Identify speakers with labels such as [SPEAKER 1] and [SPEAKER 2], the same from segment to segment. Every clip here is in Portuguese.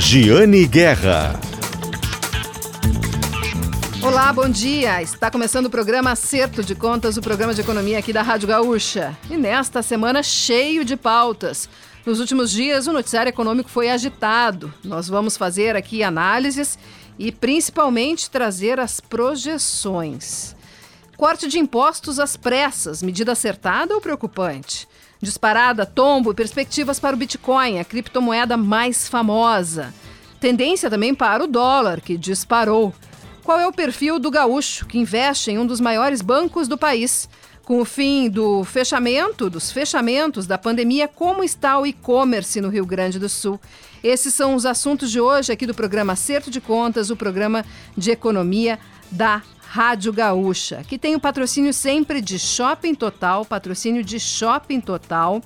[SPEAKER 1] Giane Guerra.
[SPEAKER 2] Olá, bom dia. Está começando o programa Acerto de Contas, o programa de economia aqui da Rádio Gaúcha. E nesta semana cheio de pautas. Nos últimos dias, o noticiário econômico foi agitado. Nós vamos fazer aqui análises e principalmente trazer as projeções. Corte de impostos às pressas, medida acertada ou preocupante? Disparada, tombo e perspectivas para o Bitcoin, a criptomoeda mais famosa. Tendência também para o dólar, que disparou. Qual é o perfil do gaúcho que investe em um dos maiores bancos do país? Com o fim do fechamento, dos fechamentos da pandemia, como está o e-commerce no Rio Grande do Sul? Esses são os assuntos de hoje aqui do programa Acerto de Contas, o programa de economia da Rádio Gaúcha, que tem o patrocínio sempre de Shopping Total, patrocínio de Shopping Total.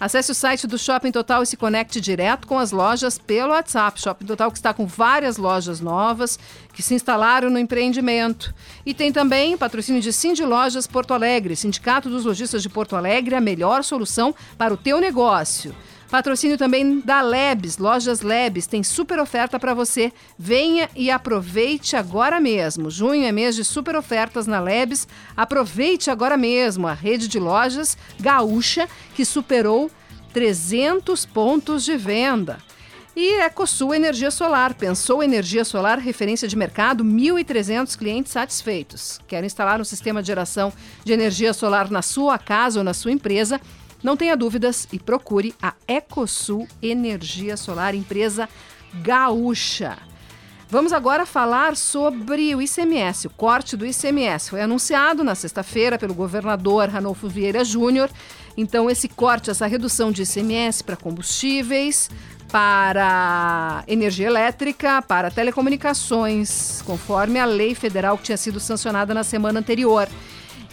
[SPEAKER 2] Acesse o site do Shopping Total e se conecte direto com as lojas pelo WhatsApp. Shopping Total que está com várias lojas novas que se instalaram no empreendimento. E tem também patrocínio de Cindy Lojas Porto Alegre, Sindicato dos Lojistas de Porto Alegre, a melhor solução para o teu negócio. Patrocínio também da Lebes, Lojas Lebes, tem super oferta para você. Venha e aproveite agora mesmo. Junho é mês de super ofertas na Lebes. Aproveite agora mesmo a rede de lojas gaúcha que superou 300 pontos de venda. E EcoSul Energia Solar. Pensou energia solar, referência de mercado, 1.300 clientes satisfeitos. Quer instalar um sistema de geração de energia solar na sua casa ou na sua empresa? Não tenha dúvidas e procure a Ecosul Energia Solar, empresa gaúcha. Vamos agora falar sobre o ICMS, o corte do ICMS. Foi anunciado na sexta-feira pelo governador Ranolfo Vieira Júnior. Então, esse corte, essa redução de ICMS para combustíveis, para energia elétrica, para telecomunicações, conforme a lei federal que tinha sido sancionada na semana anterior.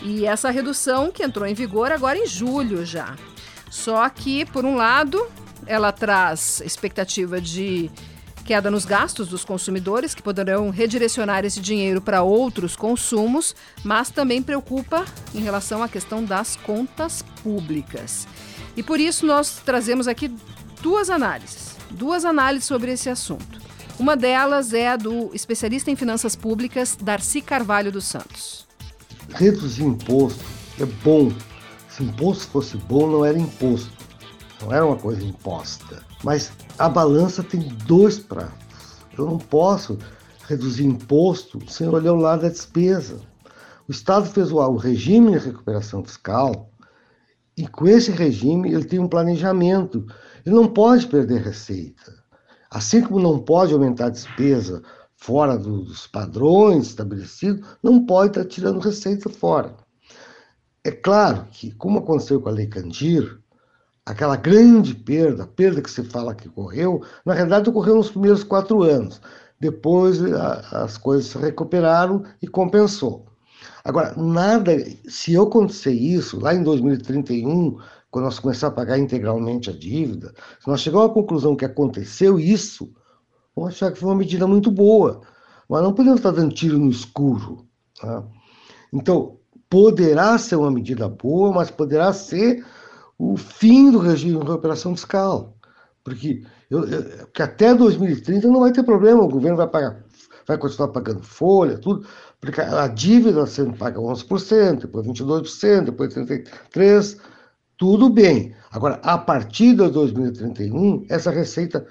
[SPEAKER 2] E essa redução que entrou em vigor agora em julho já. Só que, por um lado, ela traz expectativa de queda nos gastos dos consumidores, que poderão redirecionar esse dinheiro para outros consumos, mas também preocupa em relação à questão das contas públicas. E por isso nós trazemos aqui duas análises, duas análises sobre esse assunto. Uma delas é a do especialista em finanças públicas, Darcy Carvalho dos Santos
[SPEAKER 3] reduzir imposto é bom. Se imposto fosse bom, não era imposto. Não era uma coisa imposta. Mas a balança tem dois pratos. Eu não posso reduzir imposto sem olhar o lado da despesa. O Estado fez o regime de recuperação fiscal e com esse regime ele tem um planejamento. Ele não pode perder receita. Assim como não pode aumentar a despesa fora dos padrões estabelecidos, não pode estar tirando receita fora. É claro que, como aconteceu com a Lei Candir, aquela grande perda, a perda que se fala que ocorreu, na realidade ocorreu nos primeiros quatro anos. Depois a, as coisas se recuperaram e compensou. Agora, nada, se acontecer isso lá em 2031, quando nós começar a pagar integralmente a dívida, se nós chegarmos à conclusão que aconteceu isso, vão achar que foi uma medida muito boa. Mas não podemos estar dando tiro no escuro. Tá? Então, poderá ser uma medida boa, mas poderá ser o fim do regime de recuperação fiscal. Porque, eu, eu, que até 2030 não vai ter problema, o governo vai pagar, vai continuar pagando folha, tudo, porque a dívida sendo paga 11%, depois 22%, depois 33%, tudo bem. Agora, a partir de 2031, essa receita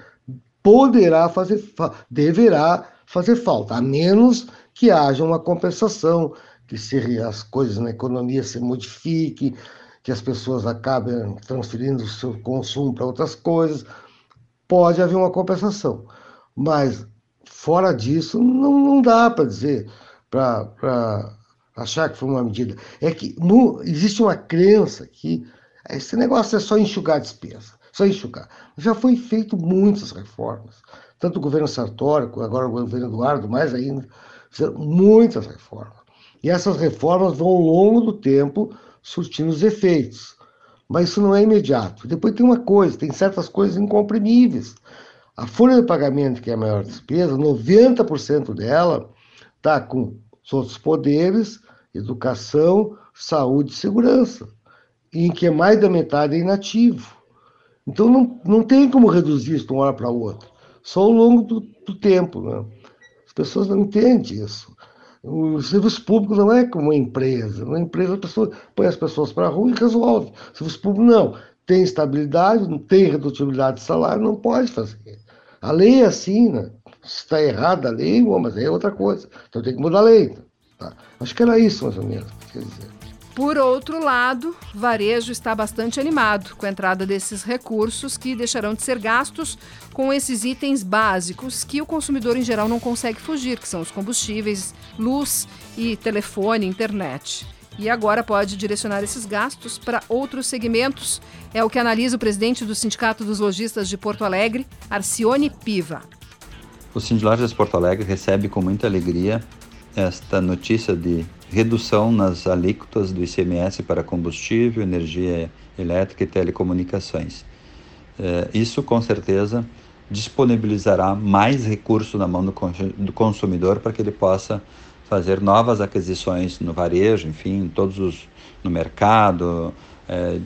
[SPEAKER 3] poderá fazer, deverá fazer falta, a menos que haja uma compensação, que se as coisas na economia se modifiquem, que as pessoas acabem transferindo o seu consumo para outras coisas, pode haver uma compensação. Mas, fora disso, não, não dá para dizer, para achar que foi uma medida. É que no, existe uma crença que esse negócio é só enxugar despesa só enxugar. Já foi feito muitas reformas. Tanto o governo Sartori, agora o governo Eduardo, mais ainda, fizeram muitas reformas. E essas reformas vão, ao longo do tempo, surtindo os efeitos. Mas isso não é imediato. Depois tem uma coisa, tem certas coisas incomprimíveis. A folha de pagamento, que é a maior despesa, 90% dela está com os outros poderes, educação, saúde e segurança, em que mais da metade é inativo. Então não, não tem como reduzir isso de uma hora para outra. só ao longo do, do tempo. Né? As pessoas não entendem isso. O serviço público não é como uma empresa. Uma empresa, a pessoa põe as pessoas para a rua e resolve. O serviço público não. Tem estabilidade, não tem redutibilidade de salário, não pode fazer. A lei é assim, né? Se está errada a lei, bom, mas é outra coisa. Então tem que mudar a lei. Tá? Acho que era isso, mais ou menos. Quer dizer.
[SPEAKER 2] Por outro lado, varejo está bastante animado com a entrada desses recursos que deixarão de ser gastos com esses itens básicos que o consumidor em geral não consegue fugir, que são os combustíveis, luz e telefone, internet. E agora pode direcionar esses gastos para outros segmentos. É o que analisa o presidente do Sindicato dos Lojistas de Porto Alegre, Arcione Piva.
[SPEAKER 1] O Sindicato de Porto Alegre recebe com muita alegria esta notícia de redução nas alíquotas do ICMS para combustível, energia elétrica e telecomunicações. É, isso, com certeza, disponibilizará mais recursos na mão do consumidor para que ele possa fazer novas aquisições no varejo, enfim, todos os no mercado. É,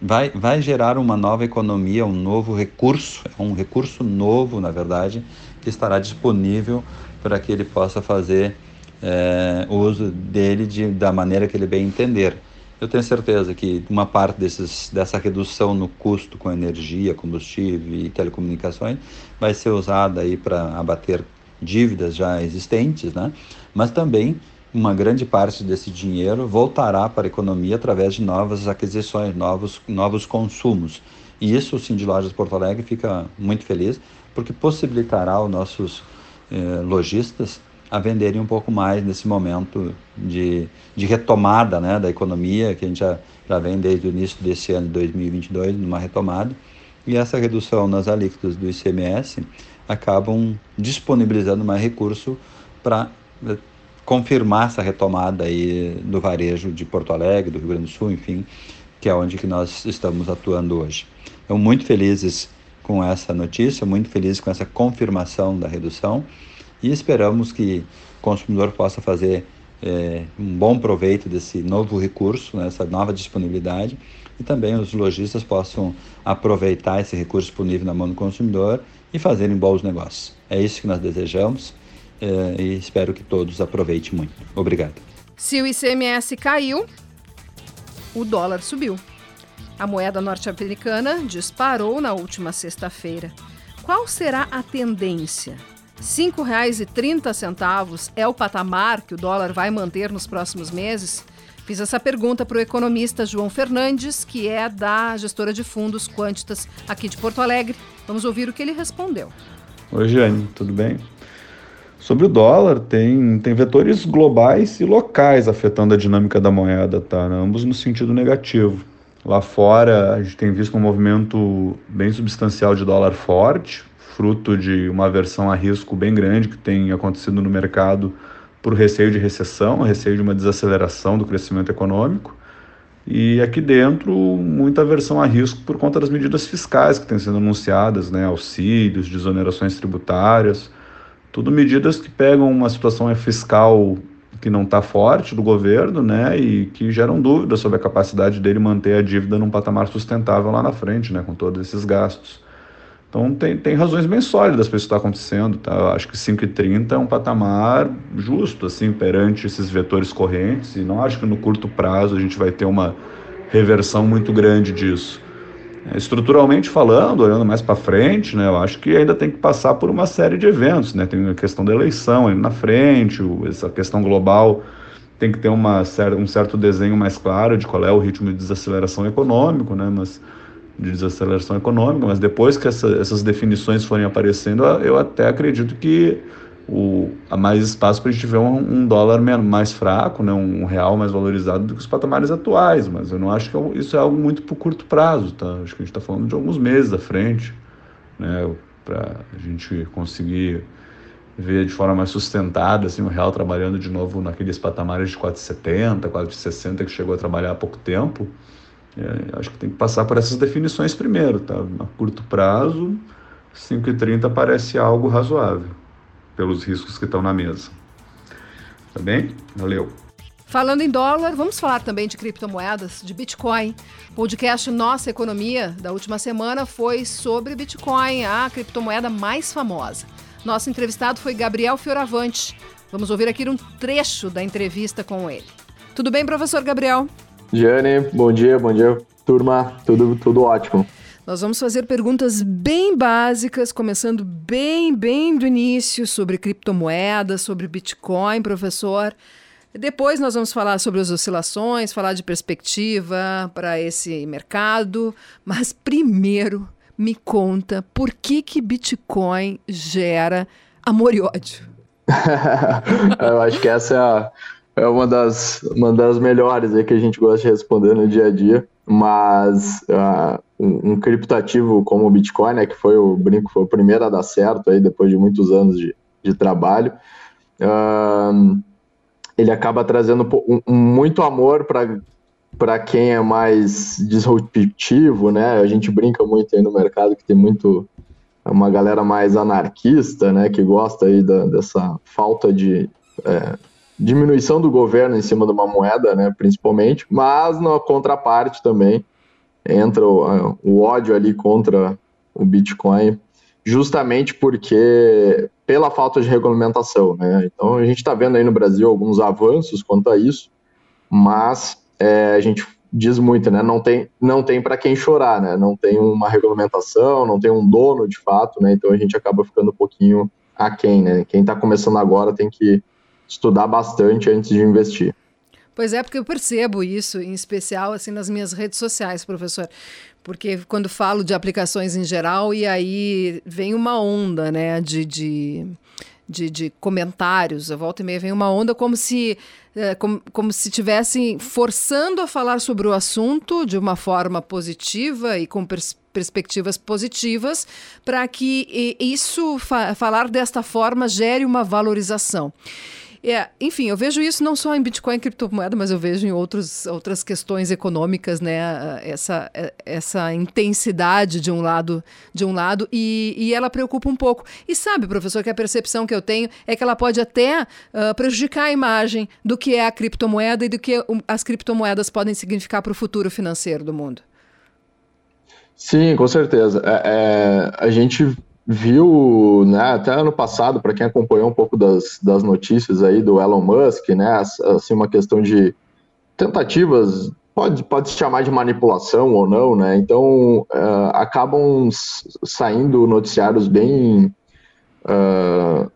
[SPEAKER 1] vai, vai gerar uma nova economia, um novo recurso, um recurso novo, na verdade, que estará disponível para que ele possa fazer é, uso dele de, da maneira que ele bem entender. Eu tenho certeza que uma parte desses, dessa redução no custo com energia, combustível e telecomunicações vai ser usada aí para abater dívidas já existentes, né? mas também uma grande parte desse dinheiro voltará para a economia através de novas aquisições, novos, novos consumos. E isso o Cindy Lojas Porto Alegre fica muito feliz, porque possibilitará aos nossos eh, lojistas a venderem um pouco mais nesse momento de, de retomada né, da economia, que a gente já, já vem desde o início desse ano de 2022, numa retomada, e essa redução nas alíquotas do ICMS acabam disponibilizando mais recurso para eh, confirmar essa retomada aí do varejo de Porto Alegre, do Rio Grande do Sul, enfim, que é onde que nós estamos atuando hoje. Então, muito felizes com essa notícia, muito felizes com essa confirmação da redução e esperamos que o consumidor possa fazer é, um bom proveito desse novo recurso, né, essa nova disponibilidade, e também os lojistas possam aproveitar esse recurso disponível na mão do consumidor e fazerem bons negócios. É isso que nós desejamos é, e espero que todos aproveitem muito. Obrigado.
[SPEAKER 2] Se o ICMS caiu, o dólar subiu. A moeda norte-americana disparou na última sexta-feira. Qual será a tendência? R$ 5,30 é o patamar que o dólar vai manter nos próximos meses? Fiz essa pergunta para o economista João Fernandes, que é da gestora de fundos Quantitas aqui de Porto Alegre. Vamos ouvir o que ele respondeu.
[SPEAKER 4] Oi, Jane, tudo bem? Sobre o dólar, tem, tem vetores globais e locais afetando a dinâmica da moeda, tá? Ambos no sentido negativo. Lá fora, a gente tem visto um movimento bem substancial de dólar forte, fruto de uma aversão a risco bem grande que tem acontecido no mercado por receio de recessão, receio de uma desaceleração do crescimento econômico. E aqui dentro, muita aversão a risco por conta das medidas fiscais que têm sido anunciadas, né? auxílios, desonerações tributárias, tudo medidas que pegam uma situação fiscal que não está forte do governo, né, e que geram dúvidas sobre a capacidade dele manter a dívida num patamar sustentável lá na frente, né, com todos esses gastos. Então tem, tem razões bem sólidas para isso estar tá acontecendo. Tá? Eu acho que 5,30 é um patamar justo assim perante esses vetores correntes e não acho que no curto prazo a gente vai ter uma reversão muito grande disso. É, estruturalmente falando, olhando mais para frente, né, eu acho que ainda tem que passar por uma série de eventos. Né? Tem a questão da eleição ali na frente, essa questão global tem que ter uma, um certo desenho mais claro de qual é o ritmo de desaceleração econômico, né? mas de desaceleração econômica, mas depois que essa, essas definições forem aparecendo, eu até acredito que o, há mais espaço para a gente ver um, um, dólar mais fraco, né, um real mais valorizado do que os patamares atuais, mas eu não acho que é isso é algo muito por curto prazo, tá? Acho que a gente está falando de alguns meses à frente, né, para a gente conseguir ver de forma mais sustentada assim, o real trabalhando de novo naqueles patamares de 4,70, 4,60 que chegou a trabalhar há pouco tempo. É, acho que tem que passar por essas definições primeiro, tá? A curto prazo, 5,30 parece algo razoável, pelos riscos que estão na mesa. Tá bem? Valeu.
[SPEAKER 2] Falando em dólar, vamos falar também de criptomoedas, de Bitcoin. O podcast Nossa Economia da última semana foi sobre Bitcoin, a criptomoeda mais famosa. Nosso entrevistado foi Gabriel Fioravante. Vamos ouvir aqui um trecho da entrevista com ele. Tudo bem, professor Gabriel?
[SPEAKER 5] Jane, bom dia, bom dia, turma. Tudo, tudo ótimo.
[SPEAKER 2] Nós vamos fazer perguntas bem básicas, começando bem, bem do início, sobre criptomoedas, sobre Bitcoin, professor. Depois nós vamos falar sobre as oscilações, falar de perspectiva para esse mercado. Mas primeiro, me conta por que, que Bitcoin gera amor e ódio.
[SPEAKER 5] Eu acho que essa é, é uma das, uma das melhores aí que a gente gosta de responder no dia a dia. Mas uh, um, um criptativo como o Bitcoin, né, que foi o brinco, foi o primeiro a dar certo aí depois de muitos anos de, de trabalho, uh, ele acaba trazendo um, um, muito amor para quem é mais disruptivo, né? A gente brinca muito aí no mercado que tem muito uma galera mais anarquista, né, que gosta aí da, dessa falta de é, diminuição do governo em cima de uma moeda, né, principalmente, mas na contraparte também entra o, o ódio ali contra o Bitcoin, justamente porque pela falta de regulamentação, né? Então a gente está vendo aí no Brasil alguns avanços quanto a isso, mas é, a gente diz muito, né? Não tem, não tem para quem chorar, né? Não tem uma regulamentação, não tem um dono de fato, né? Então a gente acaba ficando um pouquinho aquém, né? Quem está começando agora tem que estudar bastante antes de investir.
[SPEAKER 2] Pois é, porque eu percebo isso, em especial assim nas minhas redes sociais, professor. Porque quando falo de aplicações em geral, e aí vem uma onda, né, de, de, de, de comentários, a volta e meia vem uma onda como se é, como, como se estivessem forçando a falar sobre o assunto de uma forma positiva e com pers perspectivas positivas, para que isso, fa falar desta forma, gere uma valorização. É, enfim, eu vejo isso não só em Bitcoin e criptomoeda, mas eu vejo em outros, outras questões econômicas, né? Essa, essa intensidade de um lado, de um lado e, e ela preocupa um pouco. E sabe, professor, que a percepção que eu tenho é que ela pode até uh, prejudicar a imagem do que é a criptomoeda e do que as criptomoedas podem significar para o futuro financeiro do mundo.
[SPEAKER 5] Sim, com certeza. É, é, a gente viu, né, até ano passado, para quem acompanhou um pouco das, das notícias aí do Elon Musk, né, assim, uma questão de tentativas, pode, pode se chamar de manipulação ou não, né, então uh, acabam saindo noticiários bem uh,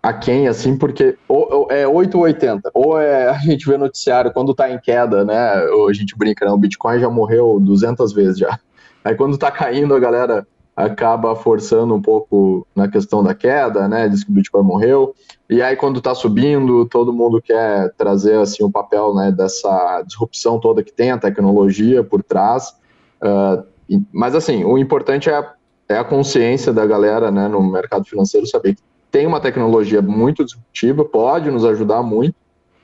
[SPEAKER 5] aquém, assim, porque ou, ou é 8 ou 80, ou é, a gente vê noticiário quando tá em queda, né, ou a gente brinca, né, o Bitcoin já morreu 200 vezes já, aí quando tá caindo a galera acaba forçando um pouco na questão da queda, né? Diz que o Bitcoin morreu. E aí, quando está subindo, todo mundo quer trazer assim o papel né, dessa disrupção toda que tem a tecnologia por trás. Uh, mas assim, o importante é, é a consciência da galera né, no mercado financeiro saber que tem uma tecnologia muito disruptiva, pode nos ajudar muito,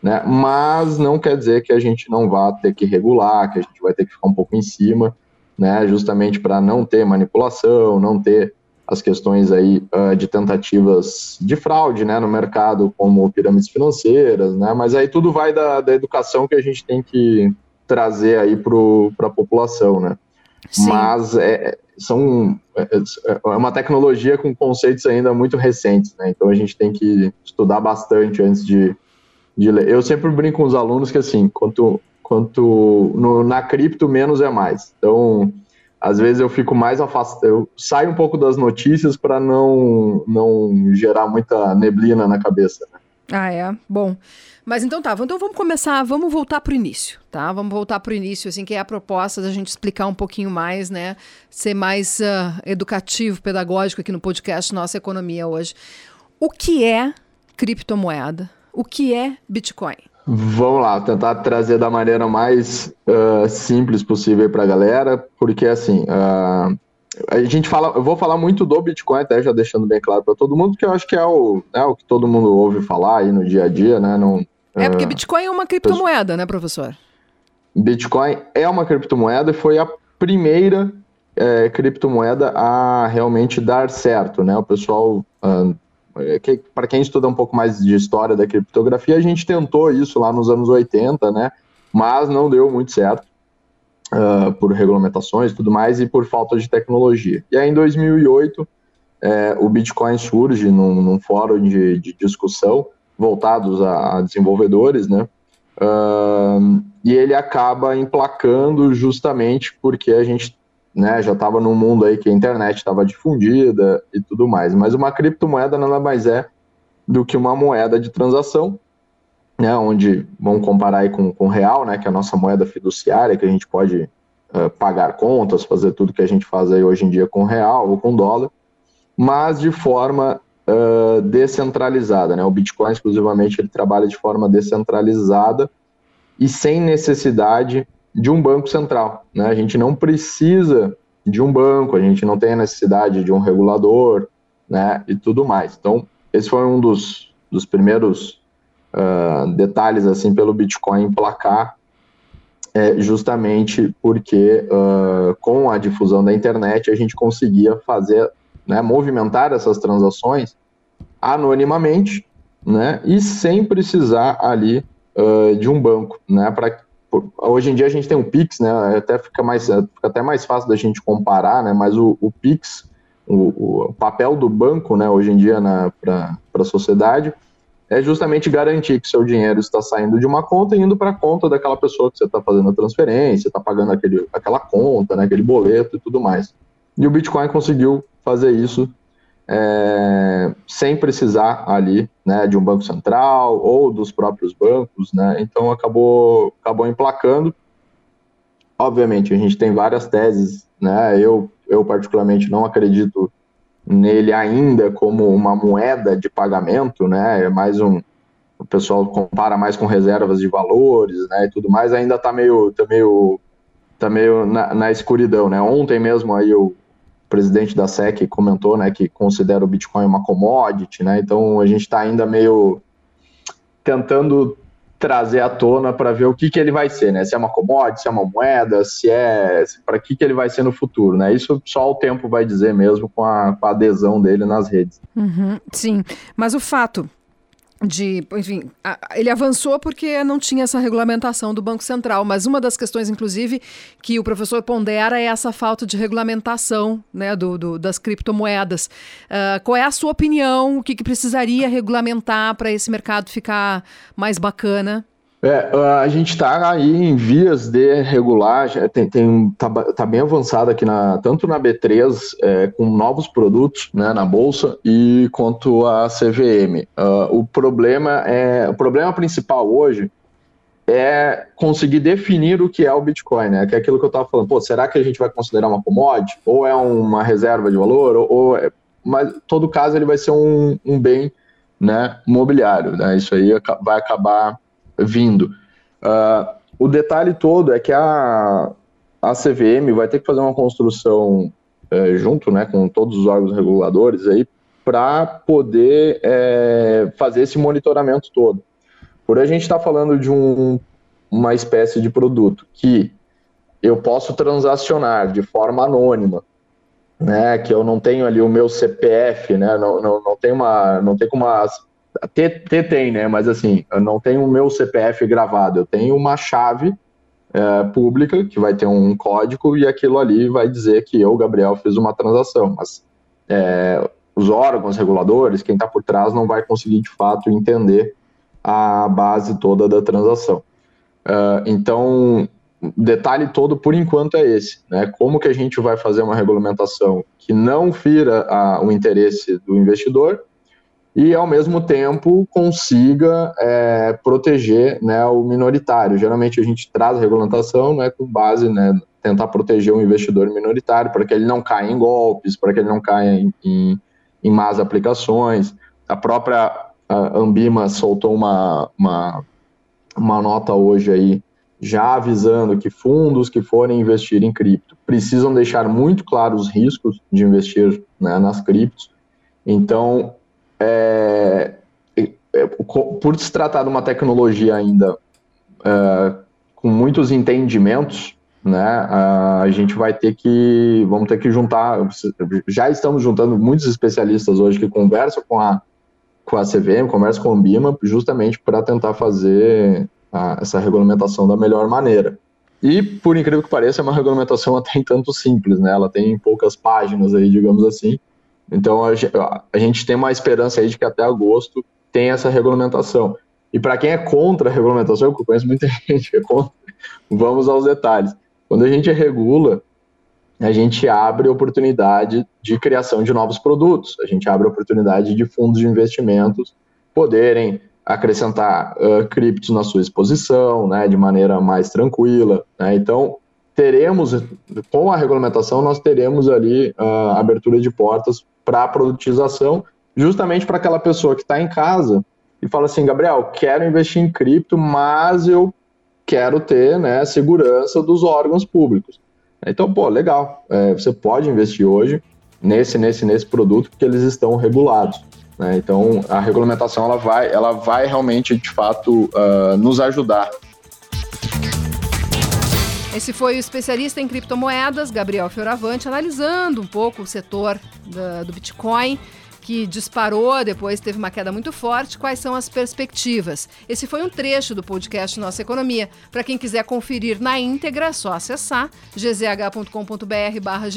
[SPEAKER 5] né? Mas não quer dizer que a gente não vá ter que regular, que a gente vai ter que ficar um pouco em cima né, justamente para não ter manipulação, não ter as questões aí uh, de tentativas de fraude, né, no mercado, como pirâmides financeiras, né, mas aí tudo vai da, da educação que a gente tem que trazer aí para a população, né. Sim. Mas é, são, é, é uma tecnologia com conceitos ainda muito recentes, né, então a gente tem que estudar bastante antes de, de ler. Eu sempre brinco com os alunos que, assim, quanto quanto no, na cripto menos é mais. Então, às vezes eu fico mais afastado, eu saio um pouco das notícias para não não gerar muita neblina na cabeça. Né?
[SPEAKER 2] Ah, é. Bom. Mas então tá, então vamos começar, vamos voltar para o início, tá? Vamos voltar para o início, assim, que é a proposta da gente explicar um pouquinho mais, né? Ser mais uh, educativo, pedagógico aqui no podcast Nossa Economia hoje. O que é criptomoeda? O que é Bitcoin?
[SPEAKER 5] Vamos lá, tentar trazer da maneira mais uh, simples possível para a galera, porque assim, uh, a gente fala, eu vou falar muito do Bitcoin, até já deixando bem claro para todo mundo, que eu acho que é o, né, o que todo mundo ouve falar aí no dia a dia, né? Não,
[SPEAKER 2] é porque Bitcoin é uma criptomoeda, né, professor?
[SPEAKER 5] Bitcoin é uma criptomoeda e foi a primeira é, criptomoeda a realmente dar certo, né? O pessoal uh, que, para quem estuda um pouco mais de história da criptografia, a gente tentou isso lá nos anos 80, né? Mas não deu muito certo uh, por regulamentações e tudo mais e por falta de tecnologia. E aí em 2008 é, o Bitcoin surge num, num fórum de, de, discussão voltados a, a desenvolvedores, né? Uh, e ele acaba emplacando justamente porque a gente né, já estava num mundo aí que a internet estava difundida e tudo mais. Mas uma criptomoeda nada mais é do que uma moeda de transação, né, onde vamos comparar aí com o real, né, que é a nossa moeda fiduciária, que a gente pode uh, pagar contas, fazer tudo que a gente faz aí hoje em dia com real ou com dólar, mas de forma uh, descentralizada, né? O Bitcoin exclusivamente ele trabalha de forma descentralizada e sem necessidade de um banco central. Né? A gente não precisa de um banco, a gente não tem a necessidade de um regulador, né, e tudo mais. Então, esse foi um dos, dos primeiros uh, detalhes, assim, pelo Bitcoin emplacar, é, justamente porque uh, com a difusão da internet a gente conseguia fazer, né, movimentar essas transações anonimamente, né, e sem precisar ali uh, de um banco, né, para hoje em dia a gente tem o Pix, né? Até fica mais, fica até mais fácil da gente comparar, né? Mas o, o Pix, o, o, papel do banco, né? Hoje em dia para a sociedade é justamente garantir que seu dinheiro está saindo de uma conta e indo para a conta daquela pessoa que você está fazendo a transferência, está pagando aquele, aquela conta, né? Aquele boleto e tudo mais. E o Bitcoin conseguiu fazer isso é, sem precisar ali né, de um banco central ou dos próprios bancos, né? Então acabou acabou emplacando. Obviamente a gente tem várias teses, né? Eu eu particularmente não acredito nele ainda como uma moeda de pagamento, né? É mais um o pessoal compara mais com reservas de valores, né? E tudo mais ainda está meio tá meio tá meio na, na escuridão, né? Ontem mesmo aí eu presidente da SEC comentou, né, que considera o Bitcoin uma commodity, né? Então a gente está ainda meio tentando trazer à tona para ver o que, que ele vai ser, né? Se é uma commodity, se é uma moeda, se é para que, que ele vai ser no futuro, né? Isso só o tempo vai dizer mesmo com a, com a adesão dele nas redes.
[SPEAKER 2] Uhum, sim, mas o fato de, enfim, ele avançou porque não tinha essa regulamentação do Banco Central, mas uma das questões, inclusive, que o professor pondera é essa falta de regulamentação né, do, do das criptomoedas. Uh, qual é a sua opinião? O que, que precisaria regulamentar para esse mercado ficar mais bacana?
[SPEAKER 5] É, a gente está aí em vias de regular, tem, tem tá, tá, bem avançado aqui na tanto na B3 é, com novos produtos né, na bolsa e quanto a CVM. Uh, o problema é o problema principal hoje é conseguir definir o que é o Bitcoin, né? Que é aquilo que eu estava falando. Pô, será que a gente vai considerar uma commodity ou é uma reserva de valor ou, ou é, mas todo caso ele vai ser um, um bem, né, mobiliário, né? Isso aí vai acabar vindo. Uh, o detalhe todo é que a, a CVM vai ter que fazer uma construção é, junto né, com todos os órgãos reguladores aí para poder é, fazer esse monitoramento todo. Por a gente estar tá falando de um, uma espécie de produto que eu posso transacionar de forma anônima, né, que eu não tenho ali o meu CPF, né, não, não, não tem uma, não tem como ter tem, né? Mas assim, eu não tenho o meu CPF gravado, eu tenho uma chave é, pública que vai ter um código e aquilo ali vai dizer que eu, Gabriel, fiz uma transação. Mas é, os órgãos reguladores, quem está por trás, não vai conseguir de fato entender a base toda da transação. Uh, então, detalhe todo por enquanto é esse, né? Como que a gente vai fazer uma regulamentação que não fira a, o interesse do investidor e, ao mesmo tempo, consiga é, proteger né, o minoritário. Geralmente, a gente traz a regulamentação né, com base né, tentar proteger o investidor minoritário para que ele não caia em golpes, para que ele não caia em, em, em más aplicações. A própria a Ambima soltou uma, uma, uma nota hoje aí já avisando que fundos que forem investir em cripto precisam deixar muito claros os riscos de investir né, nas criptos. Então, é, é, por se tratar de uma tecnologia ainda é, com muitos entendimentos, né, a gente vai ter que, vamos ter que juntar, já estamos juntando muitos especialistas hoje que conversam com a, com a CVM, conversa com a Ambima, justamente para tentar fazer a, essa regulamentação da melhor maneira. E, por incrível que pareça, é uma regulamentação até em tanto simples, né? Ela tem poucas páginas aí, digamos assim. Então, a, a gente tem uma esperança aí de que até agosto tem essa regulamentação. E para quem é contra a regulamentação, eu conheço muita gente que é contra, vamos aos detalhes. Quando a gente regula, a gente abre oportunidade de criação de novos produtos, a gente abre oportunidade de fundos de investimentos poderem acrescentar uh, criptos na sua exposição, né, de maneira mais tranquila. Né? Então, teremos, com a regulamentação, nós teremos ali uh, abertura de portas para a produtização, justamente para aquela pessoa que está em casa e fala assim, Gabriel, quero investir em cripto, mas eu quero ter né, segurança dos órgãos públicos. Então, pô, legal. É, você pode investir hoje nesse, nesse, nesse produto porque eles estão regulados. Né? Então, a regulamentação ela vai, ela vai realmente, de fato, uh, nos ajudar.
[SPEAKER 2] Esse foi o especialista em criptomoedas, Gabriel Fioravante, analisando um pouco o setor da, do Bitcoin que disparou, depois teve uma queda muito forte. Quais são as perspectivas? Esse foi um trecho do podcast Nossa Economia. Para quem quiser conferir na íntegra, é só acessar gzh.com.br barra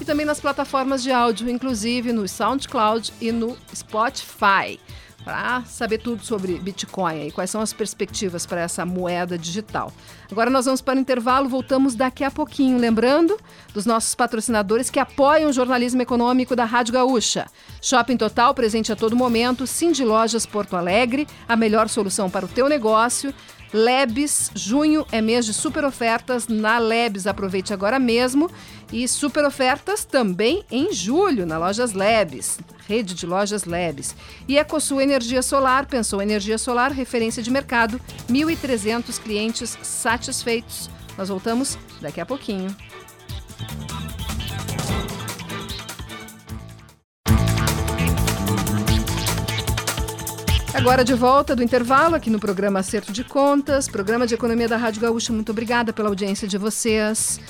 [SPEAKER 2] e também nas plataformas de áudio, inclusive no SoundCloud e no Spotify para saber tudo sobre Bitcoin e quais são as perspectivas para essa moeda digital. Agora nós vamos para o intervalo, voltamos daqui a pouquinho. Lembrando dos nossos patrocinadores que apoiam o jornalismo econômico da Rádio Gaúcha. Shopping Total, presente a todo momento. Cindy Lojas Porto Alegre, a melhor solução para o teu negócio. Lebes, junho é mês de super ofertas na Lebes. Aproveite agora mesmo. E super ofertas também em julho na Lojas Lebes, rede de lojas Lebes. E EcoSul Energia Solar, pensou energia solar, referência de mercado, 1.300 clientes satisfeitos. Nós voltamos daqui a pouquinho. Agora de volta do intervalo aqui no programa Acerto de Contas, programa de economia da Rádio Gaúcha. Muito obrigada pela audiência de vocês.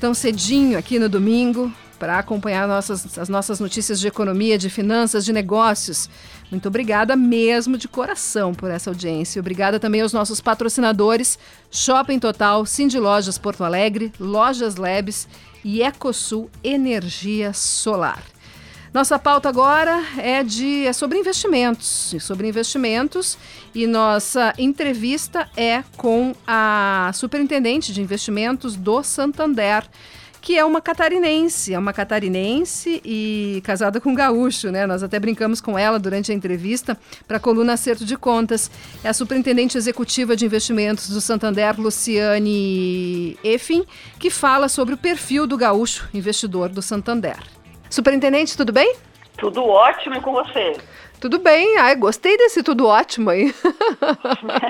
[SPEAKER 2] Tão cedinho aqui no domingo para acompanhar nossas, as nossas notícias de economia, de finanças, de negócios. Muito obrigada mesmo de coração por essa audiência. Obrigada também aos nossos patrocinadores: Shopping Total, Cindy Lojas Porto Alegre, Lojas Labs e Ecosul Energia Solar. Nossa pauta agora é de é sobre investimentos, sobre investimentos e nossa entrevista é com a superintendente de investimentos do Santander, que é uma catarinense, é uma catarinense e casada com um gaúcho, né? Nós até brincamos com ela durante a entrevista para a coluna Acerto de Contas. É a superintendente executiva de investimentos do Santander, Luciane Effin, que fala sobre o perfil do gaúcho investidor do Santander. Superintendente, tudo bem?
[SPEAKER 6] Tudo ótimo e com você?
[SPEAKER 2] Tudo bem, ai, gostei desse tudo ótimo aí.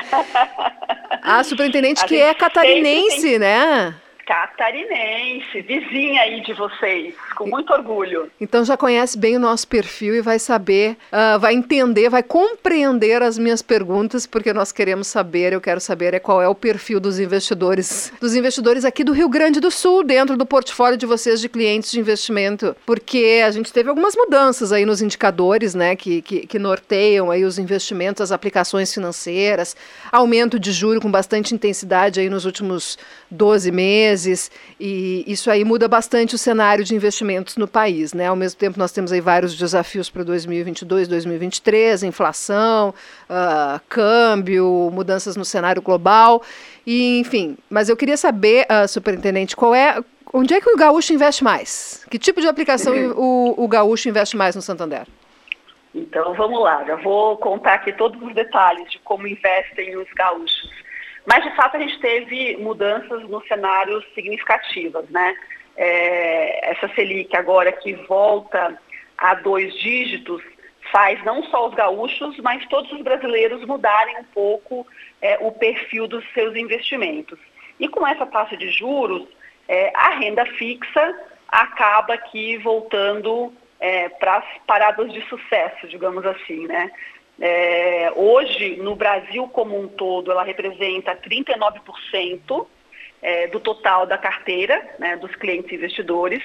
[SPEAKER 2] a superintendente a que é catarinense, tem... né?
[SPEAKER 6] Catarinense, vizinha aí de vocês, com muito orgulho.
[SPEAKER 2] Então já conhece bem o nosso perfil e vai saber, uh, vai entender, vai compreender as minhas perguntas, porque nós queremos saber, eu quero saber é qual é o perfil dos investidores, dos investidores aqui do Rio Grande do Sul, dentro do portfólio de vocês de clientes de investimento, porque a gente teve algumas mudanças aí nos indicadores, né, que, que, que norteiam aí os investimentos, as aplicações financeiras, aumento de juro com bastante intensidade aí nos últimos 12 meses, e isso aí muda bastante o cenário de investimentos no país. Né? Ao mesmo tempo, nós temos aí vários desafios para 2022, 2023, inflação, uh, câmbio, mudanças no cenário global, e, enfim. Mas eu queria saber, uh, superintendente, qual é, onde é que o gaúcho investe mais? Que tipo de aplicação o, o gaúcho investe mais no Santander?
[SPEAKER 6] Então vamos lá, já vou contar aqui todos os detalhes de como investem os gaúchos. Mas, de fato, a gente teve mudanças no cenário significativas. Né? É, essa Selic agora que volta a dois dígitos faz não só os gaúchos, mas todos os brasileiros mudarem um pouco é, o perfil dos seus investimentos. E com essa taxa de juros, é, a renda fixa acaba aqui voltando é, para as paradas de sucesso, digamos assim, né? É, hoje, no Brasil como um todo, ela representa 39% é, do total da carteira né, dos clientes investidores.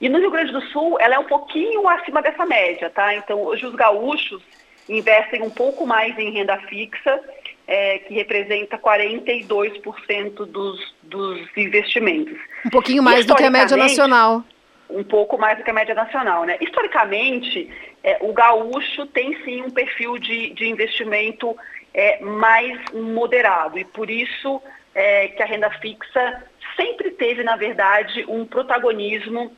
[SPEAKER 6] E no Rio Grande do Sul, ela é um pouquinho acima dessa média, tá? Então, hoje os gaúchos, investem um pouco mais em renda fixa, é, que representa 42% dos, dos investimentos.
[SPEAKER 2] Um pouquinho mais do que a média nacional.
[SPEAKER 6] Um pouco mais do que a média nacional, né? Historicamente, é, o gaúcho tem sim um perfil de, de investimento é, mais moderado e por isso é, que a renda fixa sempre teve, na verdade, um protagonismo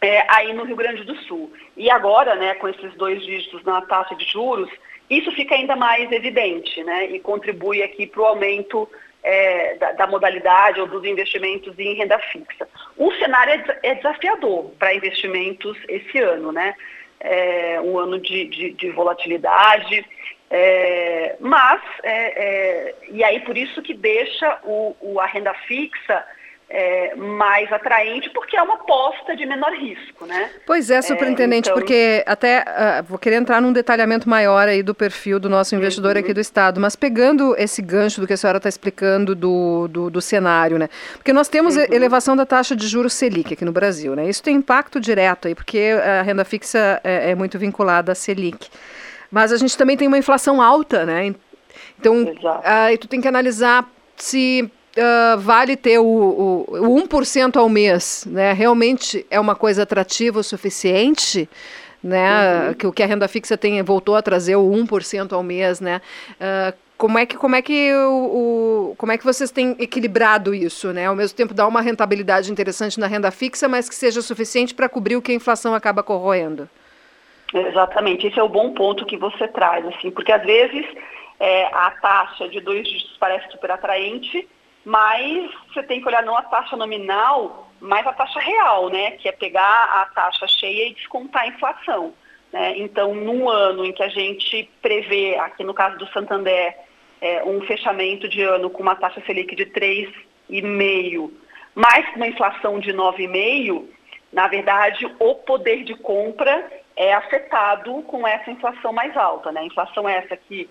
[SPEAKER 6] é, aí no Rio Grande do Sul. E agora, né, com esses dois dígitos na taxa de juros, isso fica ainda mais evidente né, e contribui aqui para o aumento é, da, da, modalidade ou dos investimentos em renda fixa. O cenário é, é desafiador para investimentos esse ano, né? É um ano de, de, de volatilidade, é, mas, é, e aí por isso que deixa o, o a renda fixa é, mais atraente, porque é uma aposta de menor risco, né?
[SPEAKER 2] Pois é, superintendente, é, então... porque até uh, vou querer entrar num detalhamento maior aí do perfil do nosso investidor uhum. aqui do Estado, mas pegando esse gancho do que a senhora está explicando do, do, do, cenário, né? Porque nós temos uhum. elevação da taxa de juros Selic aqui no Brasil, né? Isso tem impacto direto aí, porque a renda fixa é, é muito vinculada à Selic. Mas a gente também tem uma inflação alta, né? Então, aí tu tem que analisar se uh, vale ter o, o, o 1% ao mês, né? Realmente é uma coisa atrativa o suficiente? Né, uhum. que o que a renda fixa tem voltou a trazer o 1% ao mês, né? Uh, como é que como é que o, o, como é que vocês têm equilibrado isso, né? Ao mesmo tempo dar uma rentabilidade interessante na renda fixa, mas que seja suficiente para cobrir o que a inflação acaba corroendo.
[SPEAKER 6] Exatamente, esse é o bom ponto que você traz, assim, porque às vezes é, a taxa de dois dígitos parece super atraente, mas você tem que olhar não a taxa nominal, mas a taxa real, né? Que é pegar a taxa cheia e descontar a inflação. Né? Então, num ano em que a gente prevê, aqui no caso do Santander, é, um fechamento de ano com uma taxa Selic de 3,5, mais uma inflação de 9,5, na verdade, o poder de compra é afetado com essa inflação mais alta. Né? A inflação é essa que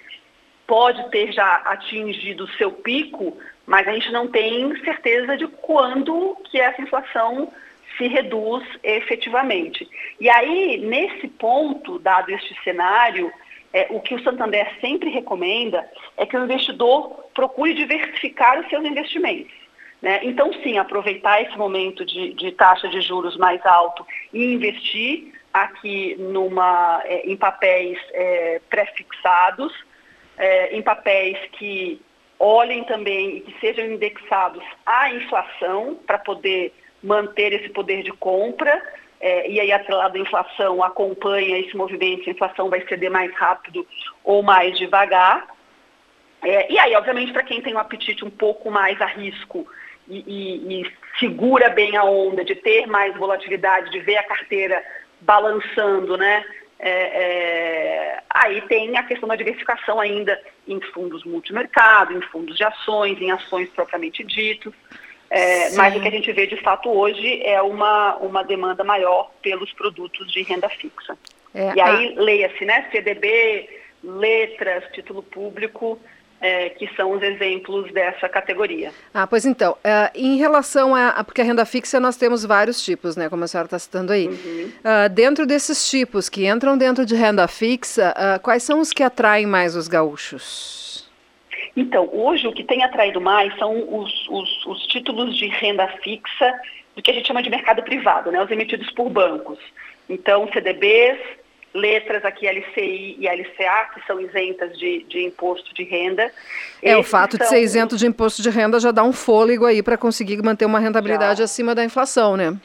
[SPEAKER 6] pode ter já atingido o seu pico, mas a gente não tem certeza de quando que essa inflação se reduz efetivamente. E aí, nesse ponto, dado este cenário, é, o que o Santander sempre recomenda é que o investidor procure diversificar os seus investimentos. Né? Então, sim, aproveitar esse momento de, de taxa de juros mais alto e investir aqui numa, é, em papéis é, pré-fixados, é, em papéis que olhem também e que sejam indexados à inflação para poder manter esse poder de compra. É, e aí, atrelado à inflação, acompanha esse movimento, a inflação vai ceder mais rápido ou mais devagar. É, e aí, obviamente, para quem tem um apetite um pouco mais a risco e, e, e segura bem a onda de ter mais volatilidade, de ver a carteira balançando, né? É, é, aí tem a questão da diversificação ainda em fundos multimercado, em fundos de ações, em ações propriamente ditos. É, mas o que a gente vê de fato hoje é uma, uma demanda maior pelos produtos de renda fixa. É, e aí, leia-se, né? CDB, letras, título público, é, que são os exemplos dessa categoria.
[SPEAKER 2] Ah, pois então, uh, em relação a, Porque a renda fixa nós temos vários tipos, né? Como a senhora está citando aí. Uhum. Uh, dentro desses tipos que entram dentro de renda fixa, uh, quais são os que atraem mais os gaúchos?
[SPEAKER 6] Então, hoje o que tem atraído mais são os, os, os títulos de renda fixa do que a gente chama de mercado privado, né? Os emitidos por bancos. Então, CDBs, letras aqui LCI e LCA, que são isentas de, de imposto de renda.
[SPEAKER 2] É, Esses o fato são... de ser isento de imposto de renda já dá um fôlego aí para conseguir manter uma rentabilidade já. acima da inflação, né?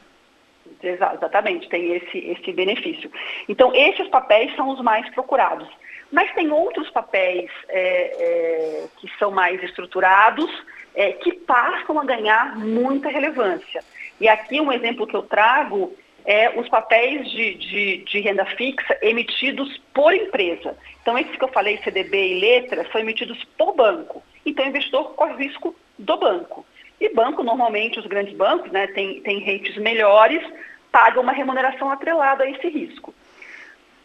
[SPEAKER 6] Exatamente, tem esse, esse benefício. Então, esses papéis são os mais procurados. Mas tem outros papéis é, é, que são mais estruturados, é, que passam a ganhar muita relevância. E aqui um exemplo que eu trago é, os papéis de, de, de, renda fixa emitidos por empresa. Então, esses que eu falei, CDB e letras, são emitidos por banco. Então, o investidor corre o risco do banco. E banco, normalmente, os grandes bancos, né, têm tem rates melhores, pagam uma remuneração atrelada a esse risco.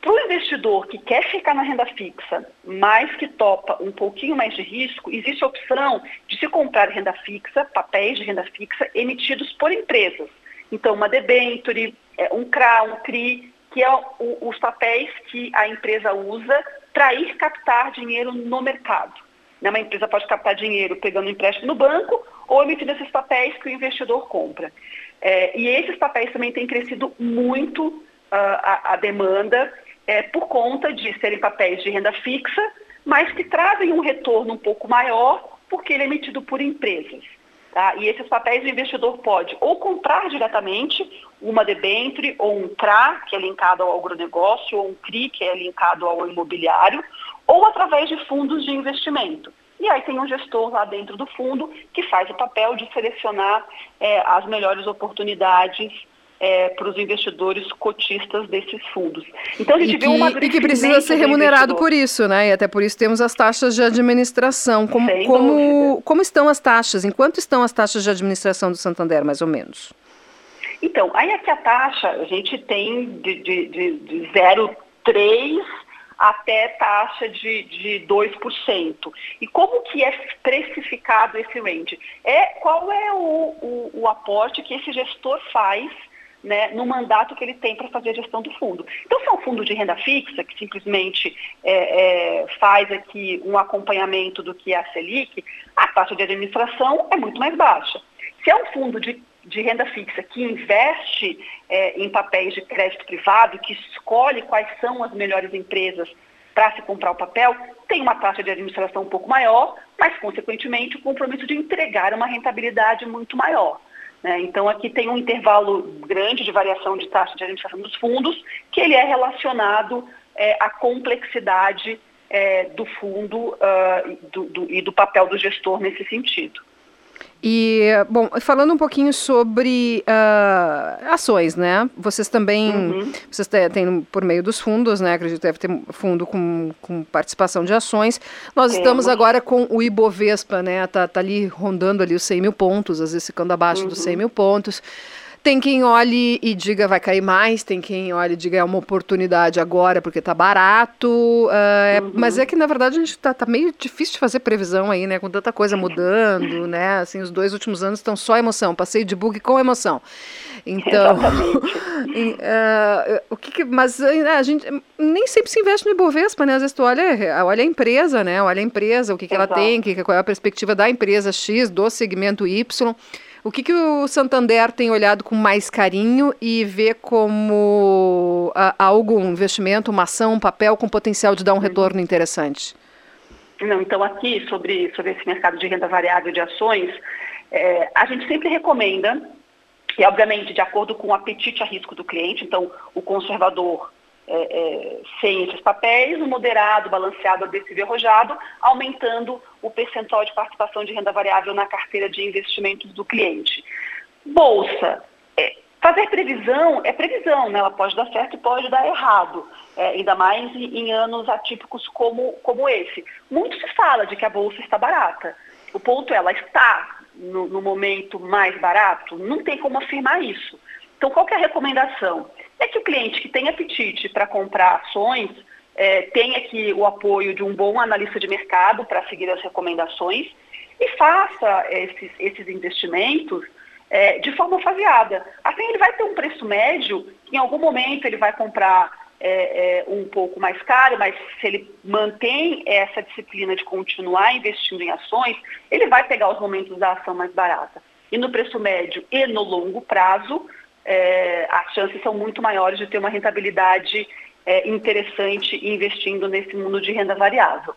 [SPEAKER 6] Para o investidor que quer ficar na renda fixa, mas que topa um pouquinho mais de risco, existe a opção de se comprar renda fixa, papéis de renda fixa emitidos por empresas. Então, uma debenture, é, um CRA, um CRI, que é o, os papéis que a empresa usa para ir captar dinheiro no mercado. Né? Uma empresa pode captar dinheiro pegando empréstimo no banco ou emitindo esses papéis que o investidor compra. É, e esses papéis também têm crescido muito uh, a, a, demanda é, por conta de serem papéis de renda fixa, mas que trazem um retorno um pouco maior porque ele é emitido por empresas. Tá? E esses papéis o investidor pode ou comprar diretamente uma debenture ou um CRA, que é linkado ao agronegócio, ou um CRI, que é linkado ao imobiliário, ou através de fundos de investimento. E aí tem um gestor lá dentro do fundo que faz o papel de selecionar é, as melhores oportunidades é, para os investidores cotistas desses fundos.
[SPEAKER 2] Então a gente e viu uma E que precisa ser remunerado por isso, né? E até por isso temos as taxas de administração. Como, como, como estão as taxas? Em quanto estão as taxas de administração do Santander, mais ou menos?
[SPEAKER 6] Então, aí aqui a taxa, a gente tem de, de, de, de 0,3 até taxa de, de 2%. E como que é precificado esse range? É, qual é o, o, o aporte que esse gestor faz né, no mandato que ele tem para fazer a gestão do fundo. Então, se é um fundo de renda fixa, que simplesmente é, é, faz aqui um acompanhamento do que é a Selic, a taxa de administração é muito mais baixa. Se é um fundo de de renda fixa que investe é, em papéis de crédito privado, que escolhe quais são as melhores empresas para se comprar o papel, tem uma taxa de administração um pouco maior, mas, consequentemente, o compromisso de entregar uma rentabilidade muito maior. Né? Então, aqui tem um intervalo grande de variação de taxa de administração dos fundos, que ele é relacionado é, à complexidade é, do fundo uh, do, do, e do papel do gestor nesse sentido.
[SPEAKER 2] E, bom, falando um pouquinho sobre uh, ações, né? Vocês também, uhum. vocês têm, por meio dos fundos, né? Acredito que deve ter fundo com, com participação de ações. Nós Temos. estamos agora com o Ibovespa, né? Tá, tá ali rondando ali os 100 mil pontos, às vezes ficando abaixo uhum. dos 100 mil pontos. Tem quem olhe e diga vai cair mais, tem quem olhe e diga é uma oportunidade agora porque tá barato. Uh, uhum. Mas é que na verdade a gente tá, tá, meio difícil de fazer previsão aí, né? Com tanta coisa mudando, né? Assim, os dois últimos anos estão só emoção. Passei de bug com emoção. Então, uh, o que, que mas a gente nem sempre se investe no Ibovespa, né? Às vezes tu olha, olha a empresa, né? Olha a empresa, o que, que ela tem, que, qual é a perspectiva da empresa X, do segmento Y. O que, que o Santander tem olhado com mais carinho e vê como uh, algo, um investimento, uma ação, um papel com potencial de dar um uhum. retorno interessante?
[SPEAKER 6] Não, então aqui sobre, sobre esse mercado de renda variável de ações, é, a gente sempre recomenda, e obviamente de acordo com o apetite a risco do cliente, então o conservador é, é, sem esses papéis, o moderado, balanceado, agressivo e arrojado, aumentando o percentual de participação de renda variável na carteira de investimentos do cliente. Bolsa. É, fazer previsão é previsão, né? ela pode dar certo e pode dar errado, é, ainda mais em, em anos atípicos como, como esse. Muito se fala de que a bolsa está barata. O ponto é, ela está no, no momento mais barato? Não tem como afirmar isso. Então, qual é a recomendação? É que o cliente que tem apetite para comprar ações é, tenha aqui o apoio de um bom analista de mercado para seguir as recomendações e faça esses, esses investimentos é, de forma faseada. Assim, ele vai ter um preço médio, em algum momento ele vai comprar é, é, um pouco mais caro, mas se ele mantém essa disciplina de continuar investindo em ações, ele vai pegar os momentos da ação mais barata. E no preço médio e no longo prazo, é, as chances são muito maiores de ter uma rentabilidade é, interessante investindo nesse mundo de renda variável.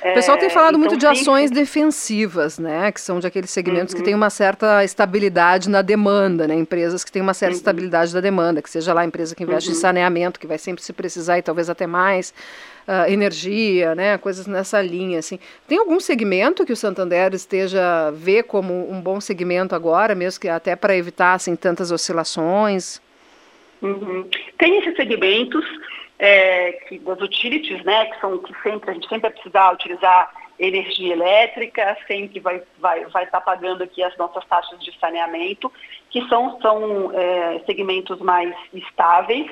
[SPEAKER 2] O pessoal tem falado então, muito de ações defensivas, né? Que são de aqueles segmentos uhum. que têm uma certa estabilidade na demanda, né? Empresas que têm uma certa uhum. estabilidade da demanda, que seja lá a empresa que investe uhum. em saneamento, que vai sempre se precisar e talvez até mais, uh, energia, né? Coisas nessa linha, assim. Tem algum segmento que o Santander esteja vê como um bom segmento agora, mesmo que até para evitar assim tantas oscilações?
[SPEAKER 6] Uhum. Tem esses segmentos é, que, das utilities, né, que são que sempre a gente sempre vai precisar utilizar energia elétrica, sempre vai vai vai estar tá pagando aqui as nossas taxas de saneamento, que são são é, segmentos mais estáveis,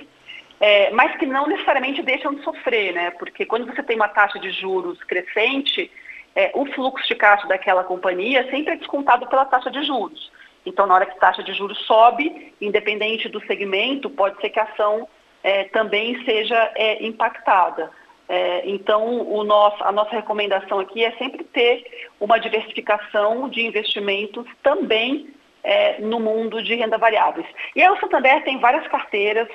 [SPEAKER 6] é, mas que não necessariamente deixam de sofrer, né? Porque quando você tem uma taxa de juros crescente, é, o fluxo de caixa daquela companhia sempre é descontado pela taxa de juros. Então, na hora que a taxa de juros sobe, independente do segmento, pode ser que a ação é, também seja é, impactada. É, então, o nosso, a nossa recomendação aqui é sempre ter uma diversificação de investimentos também é, no mundo de renda variáveis. E aí o Santander tem várias carteiras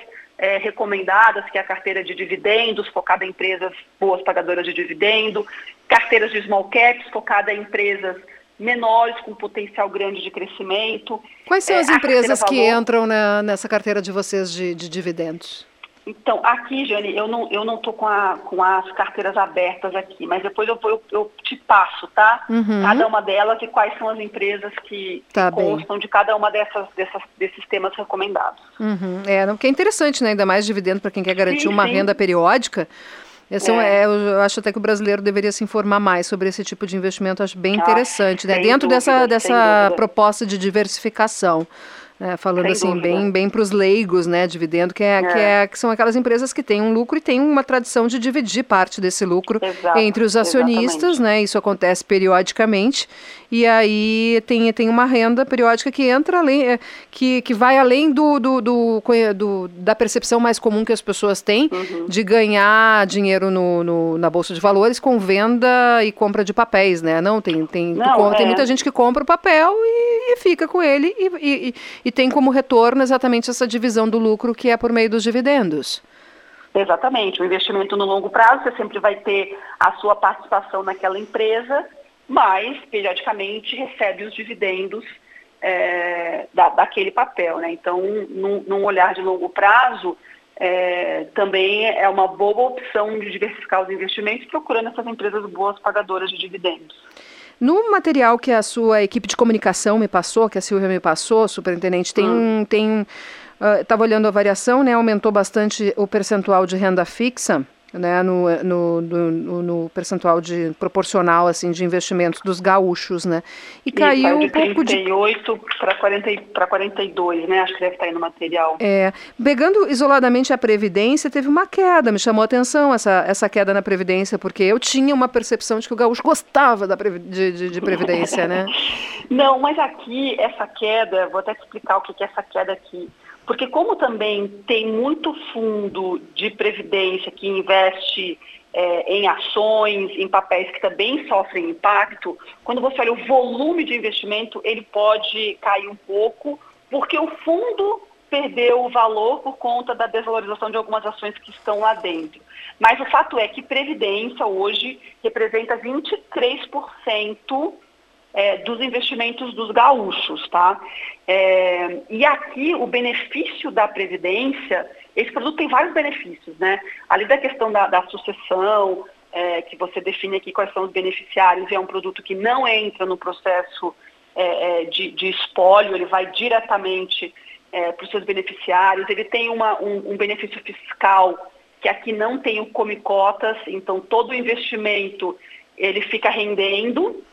[SPEAKER 6] é, recomendadas, que é a carteira de dividendos, focada em empresas boas pagadoras de dividendo, carteiras de small caps, focada em empresas menores, com potencial grande de crescimento.
[SPEAKER 2] Quais são é, as empresas que entram na, nessa carteira de vocês de, de dividendos?
[SPEAKER 6] Então, aqui, Jane, eu não eu não tô com, a, com as carteiras abertas aqui, mas depois eu, eu, eu te passo, tá? Uhum. Cada uma delas e quais são as empresas que tá constam de cada uma dessas, dessas desses temas recomendados.
[SPEAKER 2] Uhum. É, porque é interessante, né? Ainda mais dividendo para quem quer garantir sim, uma sim. renda periódica. Esse é. é. eu acho até que o brasileiro deveria se informar mais sobre esse tipo de investimento, acho bem ah, interessante, né? Dentro dúvida, dessa, dessa proposta de diversificação. É, falando assim, bem, bem para os leigos, né? Dividendo, que, é, é. Que, é, que são aquelas empresas que têm um lucro e têm uma tradição de dividir parte desse lucro Exato, entre os acionistas, exatamente. né? Isso acontece periodicamente. E aí tem, tem uma renda periódica que entra além, é, que, que vai além do, do, do, do da percepção mais comum que as pessoas têm uhum. de ganhar dinheiro no, no, na Bolsa de Valores com venda e compra de papéis, né? Não, tem, tem, Não, tem é. muita gente que compra o papel e, e fica com ele e, e, e tem como retorno exatamente essa divisão do lucro que é por meio dos dividendos.
[SPEAKER 6] Exatamente. O investimento no longo prazo, você sempre vai ter a sua participação naquela empresa, mas, periodicamente, recebe os dividendos é, da, daquele papel. Né? Então, num, num, olhar de longo prazo, é, também é uma boa opção de diversificar os investimentos, procurando essas empresas boas pagadoras de dividendos.
[SPEAKER 2] No material que a sua equipe de comunicação me passou, que a Silvia me passou, superintendente, tem hum. um. Tem, estava uh, olhando a variação, né? Aumentou bastante o percentual de renda fixa né, no, no, no, no, percentual de proporcional assim de investimentos dos gaúchos, né?
[SPEAKER 6] E, caiu um pouco de 38 para 40 para 42, né? Acho que deve estar aí no material.
[SPEAKER 2] É, pegando isoladamente a previdência, teve uma queda, me chamou a atenção essa essa queda na previdência, porque eu tinha uma percepção de que o gaúcho gostava da de, de, de previdência, né?
[SPEAKER 6] Não, mas aqui essa queda, vou até te explicar o que é essa queda aqui. Porque como também tem muito fundo de previdência que investe é, em ações, em papéis que também sofrem impacto, quando você olha o volume de investimento, ele pode cair um pouco, porque o fundo perdeu o valor por conta da desvalorização de algumas ações que estão lá dentro. Mas o fato é que previdência hoje representa 23% é, dos investimentos dos gaúchos, tá? É, e aqui o benefício da previdência, esse produto tem vários benefícios, né? Além da questão da, da sucessão, é, que você define aqui quais são os beneficiários, e é um produto que não entra no processo é, é, de, de espólio, ele vai diretamente é, para os seus beneficiários, ele tem uma, um, um benefício fiscal que aqui não tem o come cotas, então todo o investimento ele fica rendendo,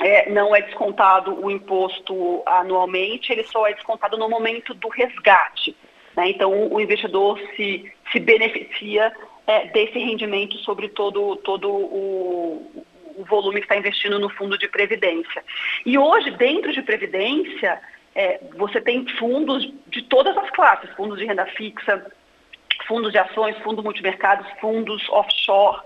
[SPEAKER 6] é, não é descontado o imposto anualmente, ele só é descontado no momento do resgate. Né? Então, o investidor se, se beneficia é, desse rendimento sobre todo, todo o, o volume que está investindo no fundo de previdência. E hoje, dentro de previdência, é, você tem fundos de todas as classes, fundos de renda fixa, fundos de ações, fundos multimercados, fundos offshore,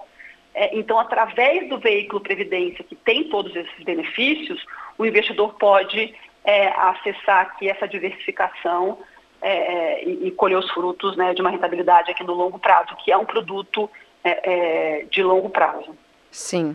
[SPEAKER 6] é, então, através do veículo Previdência, que tem todos esses benefícios, o investidor pode é, acessar aqui essa diversificação é, é e, e, colher os frutos né, de uma rentabilidade aqui no longo prazo, que é um produto é, é, de longo prazo.
[SPEAKER 2] Sim.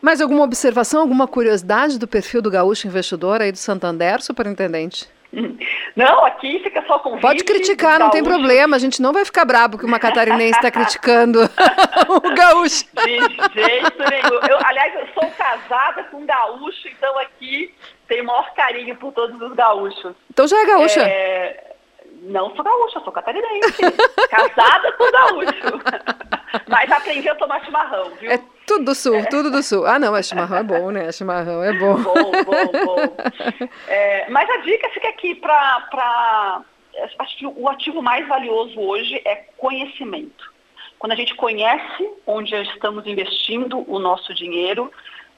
[SPEAKER 2] Mais alguma observação, alguma curiosidade do perfil do gaúcho investidor aí do Santander, superintendente?
[SPEAKER 6] Não, aqui fica só com
[SPEAKER 2] Pode criticar, não tem problema. A gente não vai ficar brabo que uma catarinense está criticando o gaúcho.
[SPEAKER 6] De jeito nenhum. Eu, aliás, eu sou casada com um gaúcho, então aqui tem o maior carinho por todos os gaúchos.
[SPEAKER 2] Então já é gaúcha? É...
[SPEAKER 6] Não sou gaúcha, sou catarinense. casada com gaúcho. Mas aprendi a tomar chimarrão, viu?
[SPEAKER 2] É tudo do sul, tudo do sul. Ah, não, mas chimarrão é bom, né? Chimarrão é bom.
[SPEAKER 6] Bom, bom, bom. É, mas a dica fica aqui para. Acho que o ativo mais valioso hoje é conhecimento. Quando a gente conhece onde estamos investindo o nosso dinheiro,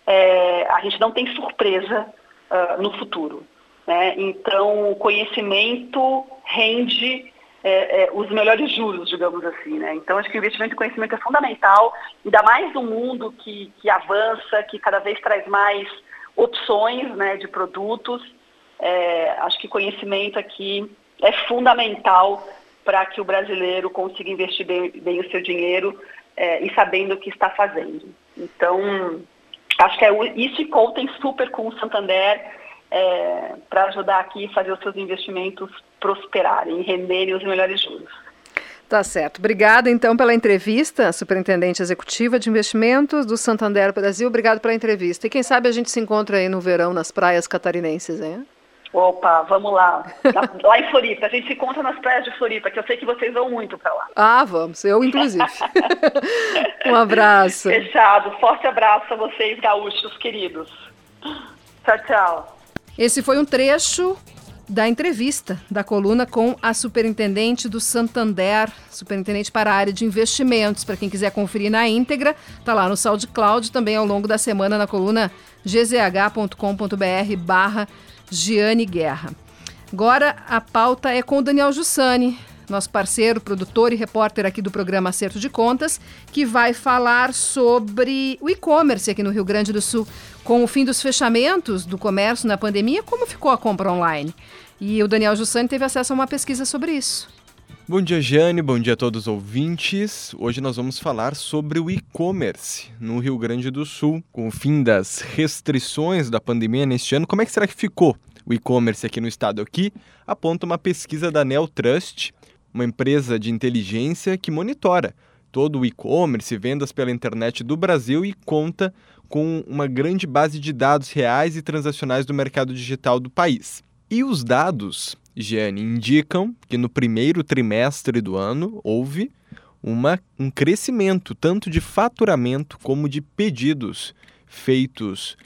[SPEAKER 6] é, a gente não tem surpresa uh, no futuro. Né? Então, o conhecimento rende é, é, os melhores juros, digamos assim. Né? Então, acho que o investimento em conhecimento é fundamental, ainda mais num mundo que, que avança, que cada vez traz mais opções né, de produtos. É, acho que conhecimento aqui é fundamental para que o brasileiro consiga investir bem, bem o seu dinheiro é, e sabendo o que está fazendo. Então, acho que é isso e contem super com o Santander é, para ajudar aqui a fazer os seus investimentos prosperarem e renderem os melhores juros.
[SPEAKER 2] Tá certo. Obrigada, então, pela entrevista, superintendente executiva de investimentos do Santander Brasil. Obrigado pela entrevista. E quem sabe a gente se encontra aí no verão nas praias catarinenses, hein?
[SPEAKER 6] Opa, vamos lá. lá em Floripa. A gente se encontra nas praias de Floripa, que eu sei que vocês vão muito para lá.
[SPEAKER 2] Ah, vamos. Eu, inclusive. um abraço.
[SPEAKER 6] Fechado. Forte abraço a vocês, gaúchos queridos. Tchau, tchau.
[SPEAKER 2] Esse foi um trecho da entrevista da coluna com a superintendente do Santander, superintendente para a área de investimentos. Para quem quiser conferir na íntegra, tá lá no SoundCloud, também ao longo da semana na coluna gzh.com.br barra Giane Guerra. Agora a pauta é com o Daniel Jussani, nosso parceiro, produtor e repórter aqui do programa Acerto de Contas, que vai falar sobre o e-commerce aqui no Rio Grande do Sul. Com o fim dos fechamentos do comércio na pandemia, como ficou a compra online? E o Daniel Jussani teve acesso a uma pesquisa sobre isso.
[SPEAKER 7] Bom dia, Jane. Bom dia a todos os ouvintes. Hoje nós vamos falar sobre o e-commerce no Rio Grande do Sul. Com o fim das restrições da pandemia neste ano, como é que será que ficou o e-commerce aqui no estado? Aqui aponta uma pesquisa da Neotrust, uma empresa de inteligência que monitora todo o e-commerce, vendas pela internet do Brasil e conta com uma grande base de dados reais e transacionais do mercado digital do país. E os dados, Gianni, indicam que no primeiro trimestre do ano houve uma, um crescimento tanto de faturamento como de pedidos feitos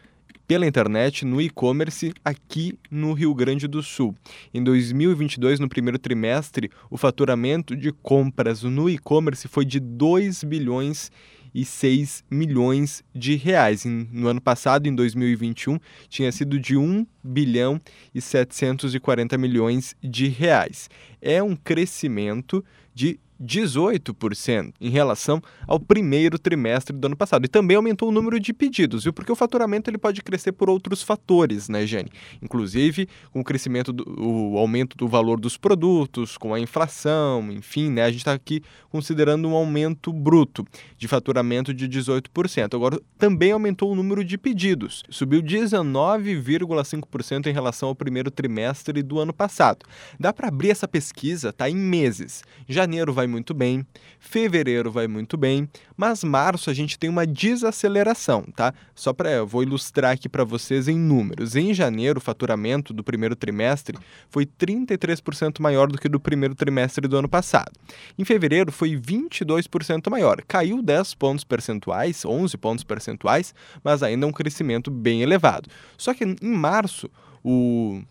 [SPEAKER 7] pela internet no e-commerce aqui no Rio Grande do Sul. Em 2022, no primeiro trimestre, o faturamento de compras no e-commerce foi de 2 bilhões e 6 milhões de reais. No ano passado, em 2021, tinha sido de 1 bilhão e 740 milhões de reais. É um crescimento de 18% em relação ao primeiro trimestre do ano passado. E também aumentou o número de pedidos, viu? Porque o faturamento ele pode crescer por outros fatores, né, Jane? Inclusive com o crescimento, do, o aumento do valor dos produtos, com a inflação, enfim, né? A gente está aqui considerando um aumento bruto de faturamento de 18%. Agora, também aumentou o número de pedidos, subiu 19,5% em relação ao primeiro trimestre do ano passado. Dá para abrir essa pesquisa, tá? Em meses. Janeiro vai vai muito bem, fevereiro vai muito bem, mas março a gente tem uma desaceleração, tá? Só para eu vou ilustrar aqui para vocês em números. Em janeiro, o faturamento do primeiro trimestre foi 33% maior do que do primeiro trimestre do ano passado. Em fevereiro foi 22% maior, caiu 10 pontos percentuais, 11 pontos percentuais, mas ainda é um crescimento bem elevado. Só que em março, o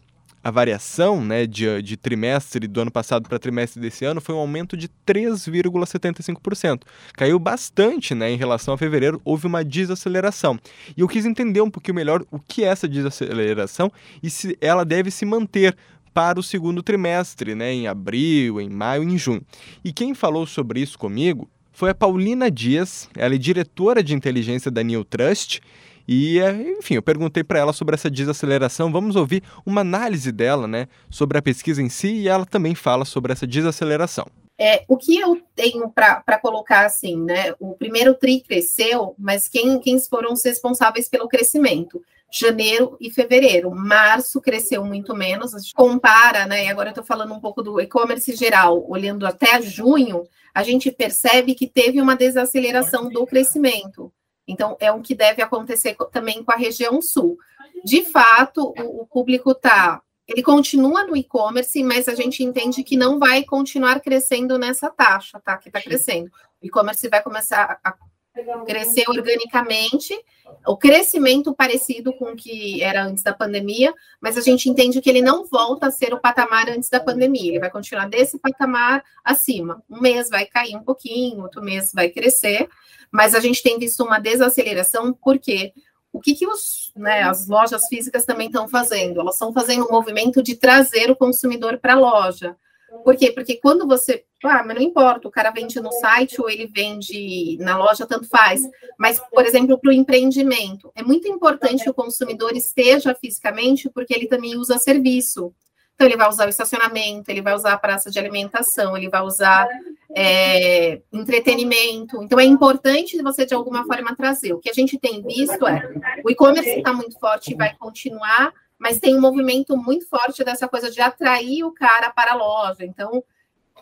[SPEAKER 7] a variação né, de, de trimestre do ano passado para trimestre desse ano foi um aumento de 3,75%. Caiu bastante né, em relação a fevereiro, houve uma desaceleração. E eu quis entender um pouquinho melhor o que é essa desaceleração e se ela deve se manter para o segundo trimestre, né, em abril, em maio, em junho. E quem falou sobre isso comigo foi a Paulina Dias, ela é diretora de inteligência da New Trust e, enfim, eu perguntei para ela sobre essa desaceleração. Vamos ouvir uma análise dela, né, sobre a pesquisa em si e ela também fala sobre essa desaceleração.
[SPEAKER 8] É, o que eu tenho para colocar assim, né? O primeiro TRI cresceu, mas quem, quem foram os responsáveis pelo crescimento? Janeiro e fevereiro. Março cresceu muito menos. A gente compara, né? E agora eu estou falando um pouco do e-commerce geral, olhando até junho, a gente percebe que teve uma desaceleração do crescimento. Então, é o que deve acontecer também com a região sul. De fato, o, o público está. Ele continua no e-commerce, mas a gente entende que não vai continuar crescendo nessa taxa, tá? Que está crescendo. O e-commerce vai começar a crescer organicamente, o crescimento parecido com o que era antes da pandemia, mas a gente entende que ele não volta a ser o patamar antes da pandemia, ele vai continuar desse patamar acima. Um mês vai cair um pouquinho, outro mês vai crescer, mas a gente tem visto uma desaceleração, porque o que, que os, né, as lojas físicas também estão fazendo? Elas estão fazendo um movimento de trazer o consumidor para a loja. Por quê? Porque quando você. Ah, mas não importa, o cara vende no site ou ele vende na loja, tanto faz. Mas, por exemplo, para o empreendimento, é muito importante que o consumidor esteja fisicamente, porque ele também usa serviço. Então, ele vai usar o estacionamento, ele vai usar a praça de alimentação, ele vai usar é, entretenimento. Então, é importante você, de alguma forma, trazer. O que a gente tem visto é o e-commerce está muito forte e vai continuar, mas tem um movimento muito forte dessa coisa de atrair o cara para a loja. Então.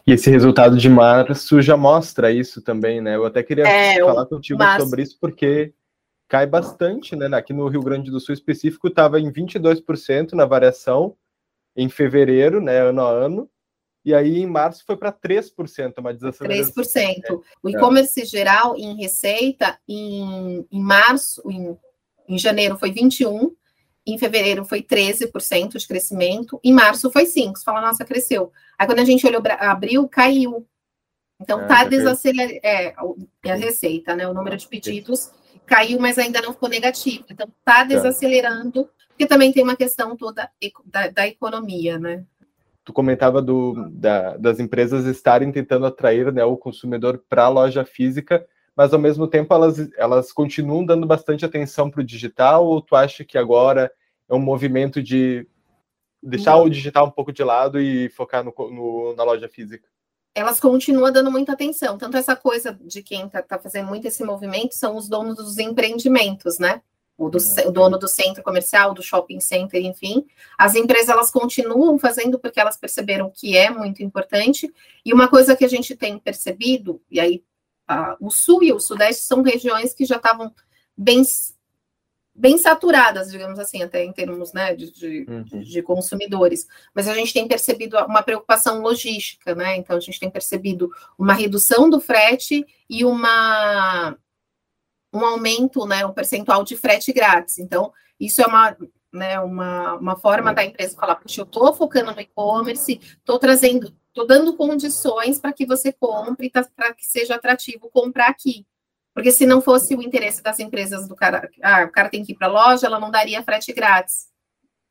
[SPEAKER 5] E esse resultado de março já mostra isso também, né? Eu até queria é, falar contigo março... sobre isso, porque cai bastante, né? Aqui no Rio Grande do Sul específico, estava em 22% na variação em fevereiro, né, ano a ano, e aí em março foi para 3%, uma desaceleração.
[SPEAKER 8] 3%. O e-commerce é. geral em receita, em, em março, em, em janeiro foi 21%, em fevereiro foi 13% de crescimento, em março foi 5%. Você fala, nossa, cresceu. Aí quando a gente olhou abril, caiu. Então ah, tá desacelerando, é, a receita, né, o número de pedidos caiu, mas ainda não ficou negativo. Então tá, tá. desacelerando porque também tem uma questão toda da, da economia, né?
[SPEAKER 5] Tu comentava do, da, das empresas estarem tentando atrair né, o consumidor para a loja física, mas ao mesmo tempo elas, elas continuam dando bastante atenção para o digital, ou tu acha que agora é um movimento de deixar Não. o digital um pouco de lado e focar no, no, na loja física?
[SPEAKER 8] Elas continuam dando muita atenção. Tanto essa coisa de quem está tá fazendo muito esse movimento são os donos dos empreendimentos, né? o, do, o dono do centro comercial, do shopping center, enfim. As empresas elas continuam fazendo porque elas perceberam que é muito importante. E uma coisa que a gente tem percebido, e aí a, o sul e o sudeste são regiões que já estavam bem bem saturadas, digamos assim, até em termos né, de, de, uhum. de, consumidores. Mas a gente tem percebido uma preocupação logística, né? Então a gente tem percebido uma redução do frete e uma um aumento, né, um percentual de frete grátis. Então, isso é uma, né, uma, uma forma da empresa falar, puxa, eu estou focando no e-commerce, estou trazendo, estou dando condições para que você compre, tá, para que seja atrativo comprar aqui. Porque se não fosse o interesse das empresas do cara, ah, o cara tem que ir para a loja, ela não daria frete grátis,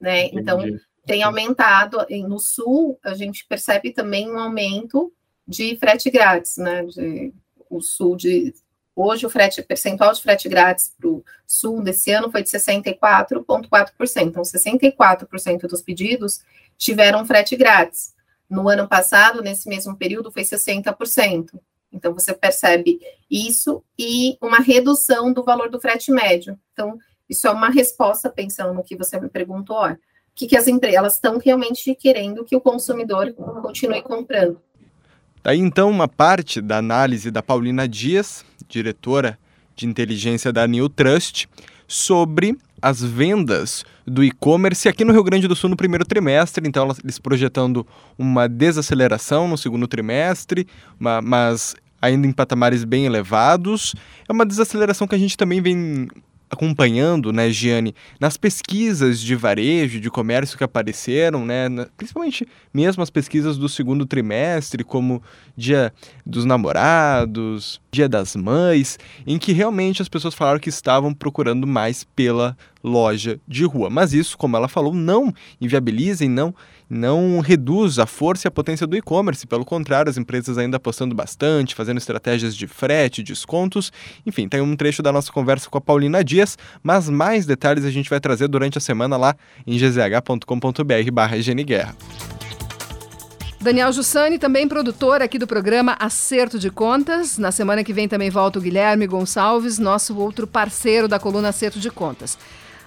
[SPEAKER 8] né? Então, tem aumentado, no sul, a gente percebe também um aumento de frete grátis, né? De, o sul de Hoje, o frete, percentual de frete grátis para o sul desse ano foi de 64,4%. Então, 64% dos pedidos tiveram frete grátis. No ano passado, nesse mesmo período, foi 60%. Então, você percebe isso e uma redução do valor do frete médio. Então, isso é uma resposta, pensando no que você me perguntou, ó, que, que as empresas estão realmente querendo que o consumidor continue comprando.
[SPEAKER 7] Daí então uma parte da análise da Paulina Dias, diretora de inteligência da New Trust, sobre as vendas do e-commerce aqui no Rio Grande do Sul no primeiro trimestre, então eles projetando uma desaceleração no segundo trimestre, mas ainda em patamares bem elevados. É uma desaceleração que a gente também vem acompanhando, né, Giane, nas pesquisas de varejo, de comércio que apareceram, né, principalmente mesmo as pesquisas do segundo trimestre, como Dia dos Namorados, Dia das Mães, em que realmente as pessoas falaram que estavam procurando mais pela loja de rua. Mas isso, como ela falou, não inviabiliza e não não reduz a força e a potência do e-commerce, pelo contrário, as empresas ainda apostando bastante, fazendo estratégias de frete, descontos. Enfim, tem um trecho da nossa conversa com a Paulina Dias, mas mais detalhes a gente vai trazer durante a semana lá em gzh.com.br/barra Guerra.
[SPEAKER 2] Daniel Jussani, também produtor aqui do programa Acerto de Contas. Na semana que vem também volta o Guilherme Gonçalves, nosso outro parceiro da coluna Acerto de Contas.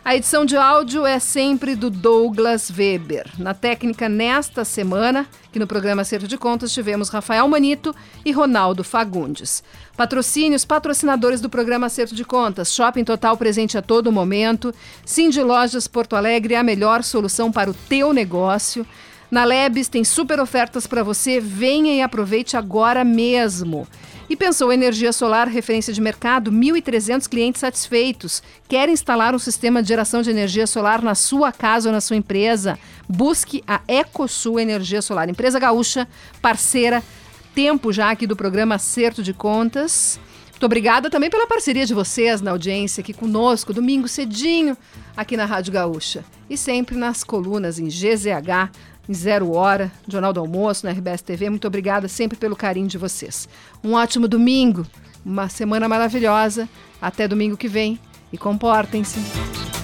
[SPEAKER 2] A edição de áudio é sempre do Douglas Weber. Na técnica, nesta semana, que no programa Acerto de Contas, tivemos Rafael Manito e Ronaldo Fagundes. Patrocínios, patrocinadores do programa Acerto de Contas. Shopping Total presente a todo momento. Cindy Lojas Porto Alegre, a melhor solução para o teu negócio. Na Lebes tem super ofertas para você. Venha e aproveite agora mesmo. E pensou energia solar, referência de mercado, 1.300 clientes satisfeitos. Quer instalar um sistema de geração de energia solar na sua casa ou na sua empresa? Busque a EcoSul Energia Solar, empresa gaúcha, parceira, tempo já aqui do programa Acerto de Contas. Muito obrigada também pela parceria de vocês na audiência aqui conosco, domingo cedinho, aqui na Rádio Gaúcha. E sempre nas colunas em GZH em Zero Hora, Jornal do Almoço, na RBS TV. Muito obrigada sempre pelo carinho de vocês. Um ótimo domingo, uma semana maravilhosa. Até domingo que vem e comportem-se.